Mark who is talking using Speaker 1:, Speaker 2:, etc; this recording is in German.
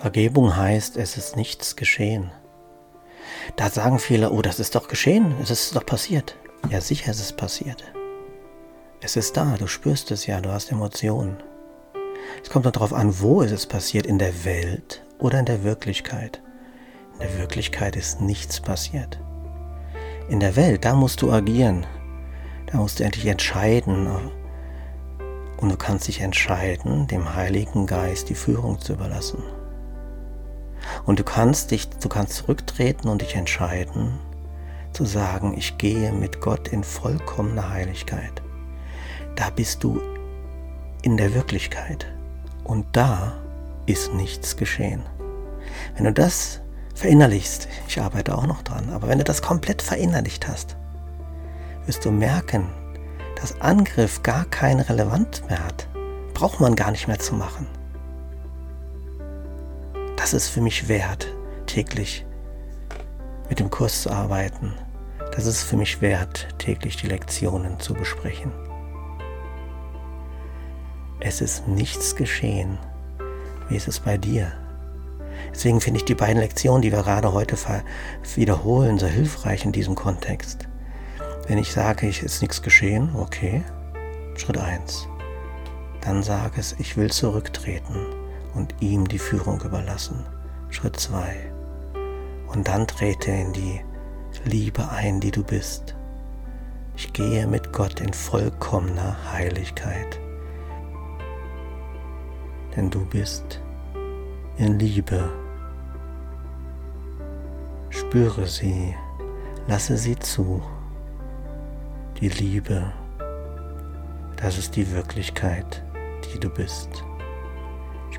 Speaker 1: Vergebung heißt, es ist nichts geschehen. Da sagen viele, oh, das ist doch geschehen, es ist doch passiert. Ja, sicher ist es passiert. Es ist da, du spürst es ja, du hast Emotionen. Es kommt darauf an, wo ist es passiert, in der Welt oder in der Wirklichkeit. In der Wirklichkeit ist nichts passiert. In der Welt, da musst du agieren. Da musst du endlich entscheiden. Und du kannst dich entscheiden, dem Heiligen Geist die Führung zu überlassen. Und du kannst dich, du kannst zurücktreten und dich entscheiden, zu sagen, ich gehe mit Gott in vollkommener Heiligkeit. Da bist du in der Wirklichkeit. Und da ist nichts geschehen. Wenn du das verinnerlichst, ich arbeite auch noch dran, aber wenn du das komplett verinnerlicht hast, wirst du merken, dass Angriff gar keine Relevanz mehr hat. Braucht man gar nicht mehr zu machen das ist für mich wert, täglich mit dem Kurs zu arbeiten. Das ist für mich wert, täglich die Lektionen zu besprechen. Es ist nichts geschehen. Wie ist es bei dir? Deswegen finde ich die beiden Lektionen, die wir gerade heute wiederholen, so hilfreich in diesem Kontext. Wenn ich sage, es ist nichts geschehen, okay, Schritt 1. Dann sage es, ich will zurücktreten und ihm die Führung überlassen. Schritt 2. Und dann trete in die Liebe ein, die du bist. Ich gehe mit Gott in vollkommener Heiligkeit. Denn du bist in Liebe. Spüre sie, lasse sie zu. Die Liebe, das ist die Wirklichkeit, die du bist.